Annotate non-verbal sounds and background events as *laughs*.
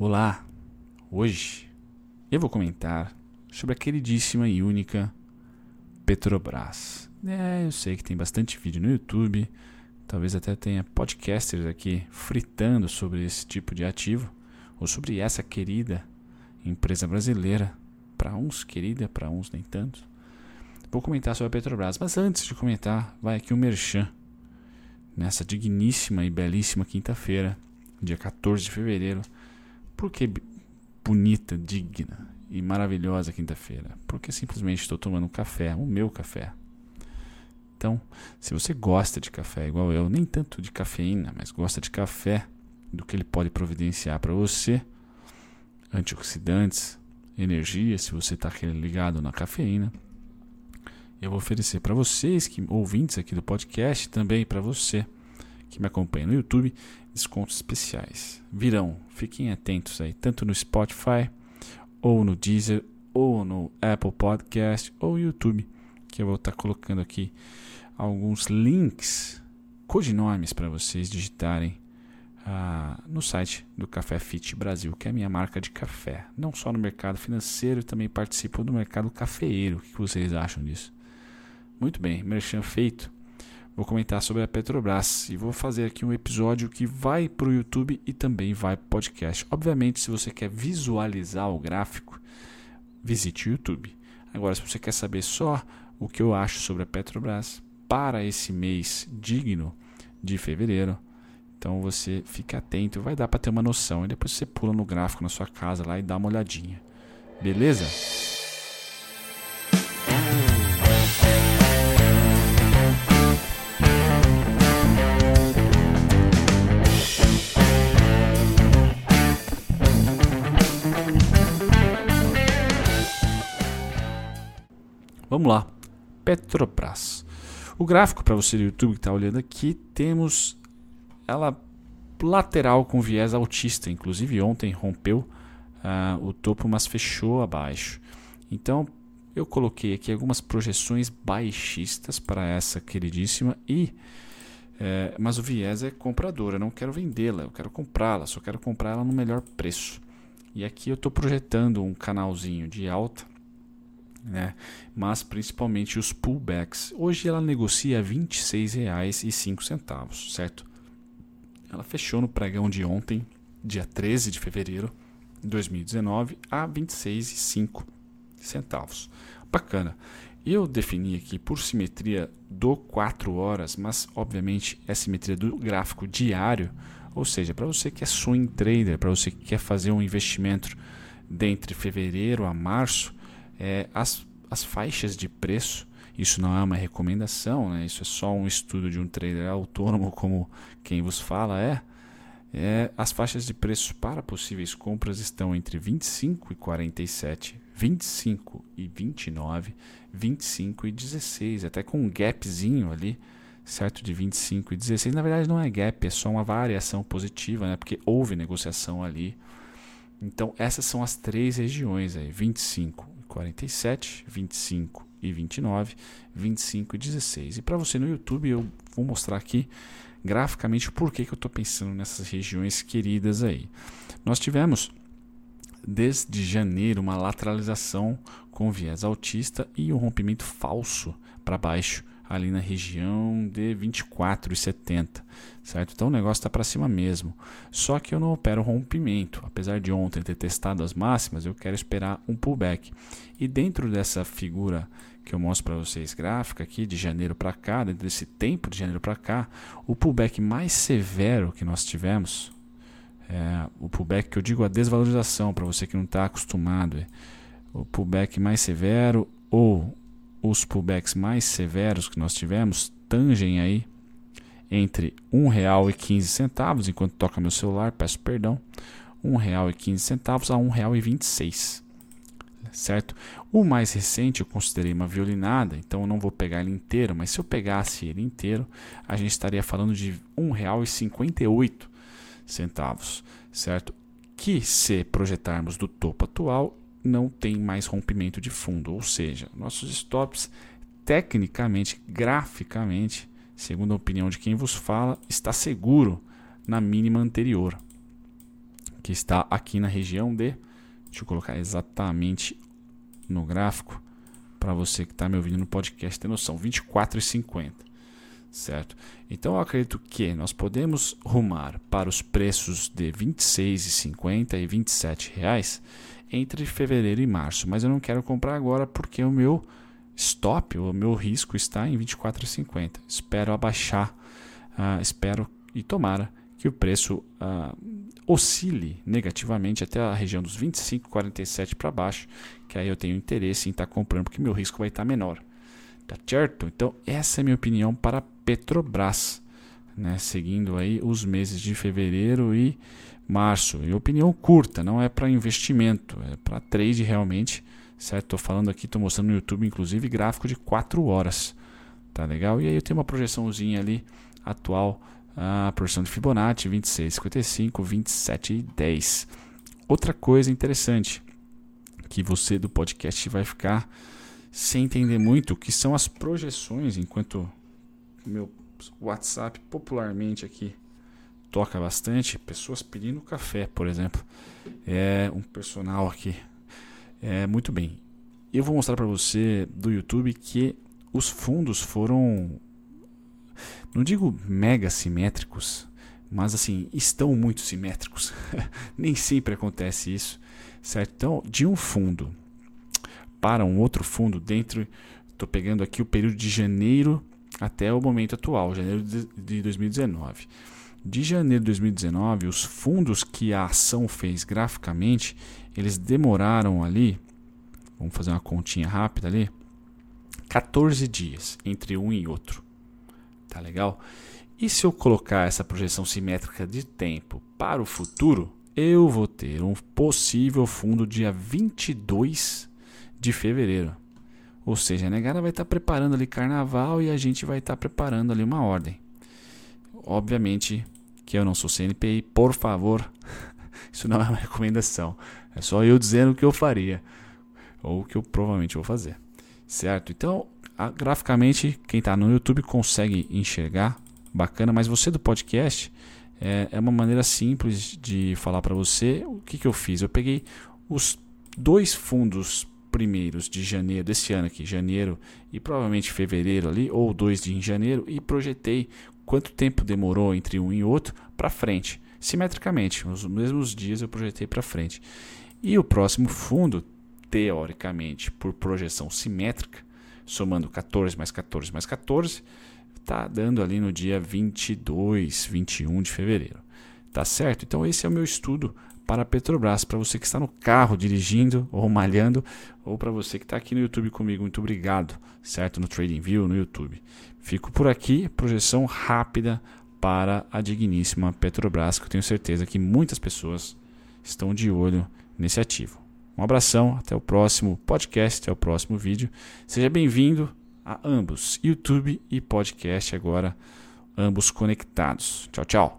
Olá! Hoje eu vou comentar sobre a queridíssima e única Petrobras. É, eu sei que tem bastante vídeo no YouTube, talvez até tenha podcasters aqui fritando sobre esse tipo de ativo, ou sobre essa querida empresa brasileira. Para uns querida, para uns nem tanto. Vou comentar sobre a Petrobras, mas antes de comentar, vai aqui o um Merchan. Nessa digníssima e belíssima quinta-feira, dia 14 de fevereiro. Por que bonita, digna e maravilhosa quinta-feira? Porque simplesmente estou tomando um café, o meu café. Então, se você gosta de café igual eu, nem tanto de cafeína, mas gosta de café, do que ele pode providenciar para você, antioxidantes, energia, se você está ligado na cafeína, eu vou oferecer para vocês, que ouvintes aqui do podcast, também para você que me acompanha no YouTube, descontos especiais. Virão, fiquem atentos aí, tanto no Spotify, ou no Deezer, ou no Apple Podcast, ou YouTube, que eu vou estar colocando aqui alguns links, codinomes para vocês digitarem ah, no site do Café Fit Brasil, que é a minha marca de café. Não só no mercado financeiro, também participo do mercado cafeeiro. O que vocês acham disso? Muito bem, merchan feito vou comentar sobre a Petrobras e vou fazer aqui um episódio que vai para o YouTube e também vai para o podcast. Obviamente, se você quer visualizar o gráfico, visite o YouTube. Agora, se você quer saber só o que eu acho sobre a Petrobras para esse mês digno de fevereiro, então você fica atento, vai dar para ter uma noção. E depois você pula no gráfico na sua casa lá e dá uma olhadinha. Beleza? Vamos lá. Petrobras. O gráfico para você do YouTube que está olhando aqui, temos ela lateral com viés altista. Inclusive ontem rompeu uh, o topo, mas fechou abaixo. Então eu coloquei aqui algumas projeções baixistas para essa queridíssima e é, mas o viés é comprador, eu não quero vendê-la, eu quero comprá-la, só quero comprar ela no melhor preço. E aqui eu estou projetando um canalzinho de alta né? mas principalmente os pullbacks. Hoje ela negocia R$ 26,05, certo? Ela fechou no pregão de ontem, dia 13 de fevereiro de 2019, a R$ 26,05. Bacana. Eu defini aqui por simetria do 4 horas, mas obviamente é simetria do gráfico diário, ou seja, para você que é swing trader, para você que quer fazer um investimento dentre fevereiro a março, é, as, as faixas de preço, isso não é uma recomendação, né? isso é só um estudo de um trader autônomo, como quem vos fala é, é as faixas de preço para possíveis compras estão entre 25 e 47, 25 e 29, 25 e 16, até com um gapzinho ali, certo? De 25 e 16. Na verdade, não é gap, é só uma variação positiva, né? porque houve negociação ali. Então, essas são as três regiões aí: 25 47, 25 e 29, 25 e 16. E para você no YouTube, eu vou mostrar aqui graficamente por que, que eu estou pensando nessas regiões queridas aí. Nós tivemos desde janeiro uma lateralização com viés altista e um rompimento falso para baixo ali na região de 24,70, certo? Então o negócio está para cima mesmo. Só que eu não opero rompimento. Apesar de ontem ter testado as máximas, eu quero esperar um pullback. E dentro dessa figura que eu mostro para vocês gráfica aqui de janeiro para cá, dentro desse tempo de janeiro para cá, o pullback mais severo que nós tivemos, é, o pullback que eu digo a desvalorização para você que não está acostumado, é, o pullback mais severo ou os pullbacks mais severos que nós tivemos tangem aí entre R$ 1,15, enquanto toca meu celular, peço perdão, R$ 1,15 a R$ 1,26. Certo? O mais recente eu considerei uma violinada, então eu não vou pegar ele inteiro, mas se eu pegasse ele inteiro, a gente estaria falando de R$ 1,58, certo? Que se projetarmos do topo atual, não tem mais rompimento de fundo, ou seja, nossos stops tecnicamente, graficamente, segundo a opinião de quem vos fala, está seguro na mínima anterior. que está aqui na região de. Deixa eu colocar exatamente no gráfico para você que está me ouvindo no podcast ter noção: 24,50. Certo? Então eu acredito que nós podemos rumar para os preços de R$ 26,50 e 27 reais entre fevereiro e março, mas eu não quero comprar agora porque o meu stop, o meu risco está em 24,50. Espero abaixar, uh, espero e tomara que o preço uh, oscile negativamente até a região dos 25,47 para baixo, que aí eu tenho interesse em estar tá comprando porque meu risco vai estar tá menor. Tá certo? Então, essa é a minha opinião para Petrobras, né? seguindo aí os meses de fevereiro e março. E opinião curta, não é para investimento, é para trade realmente, certo? Estou falando aqui, estou mostrando no YouTube, inclusive, gráfico de 4 horas. Tá legal? E aí eu tenho uma projeçãozinha ali atual, a projeção de Fibonacci 26, 55, 27 e 10. Outra coisa interessante que você do podcast vai ficar sem entender muito, que são as projeções, enquanto meu WhatsApp popularmente aqui toca bastante, pessoas pedindo café, por exemplo. É um personal aqui. É muito bem. Eu vou mostrar para você do YouTube que os fundos foram não digo mega simétricos, mas assim, estão muito simétricos. *laughs* Nem sempre acontece isso, certo? Então, de um fundo para um outro fundo dentro, estou pegando aqui o período de janeiro até o momento atual, janeiro de 2019. De janeiro de 2019, os fundos que a ação fez graficamente, eles demoraram ali, vamos fazer uma continha rápida ali, 14 dias entre um e outro. Tá legal? E se eu colocar essa projeção simétrica de tempo para o futuro, eu vou ter um possível fundo dia 22 de fevereiro. Ou seja, a negada vai estar preparando ali carnaval e a gente vai estar preparando ali uma ordem. Obviamente que eu não sou CNPI, por favor, *laughs* isso não é uma recomendação. É só eu dizendo o que eu faria ou o que eu provavelmente vou fazer. Certo? Então, a, graficamente, quem está no YouTube consegue enxergar, bacana, mas você do podcast é, é uma maneira simples de falar para você o que, que eu fiz. Eu peguei os dois fundos primeiros de janeiro desse ano aqui, janeiro e provavelmente fevereiro ali, ou dois de janeiro, e projetei quanto tempo demorou entre um e outro para frente, simetricamente, nos mesmos dias eu projetei para frente. E o próximo fundo, teoricamente, por projeção simétrica, somando 14 mais 14 mais 14, está dando ali no dia 22, 21 de fevereiro. Tá certo? Então esse é o meu estudo para a Petrobras. Para você que está no carro dirigindo ou malhando, ou para você que está aqui no YouTube comigo, muito obrigado, certo? No TradingView, no YouTube. Fico por aqui, projeção rápida para a digníssima Petrobras, que eu tenho certeza que muitas pessoas estão de olho nesse ativo. Um abração, até o próximo podcast, até o próximo vídeo. Seja bem-vindo a ambos, YouTube e podcast agora, ambos conectados. Tchau, tchau.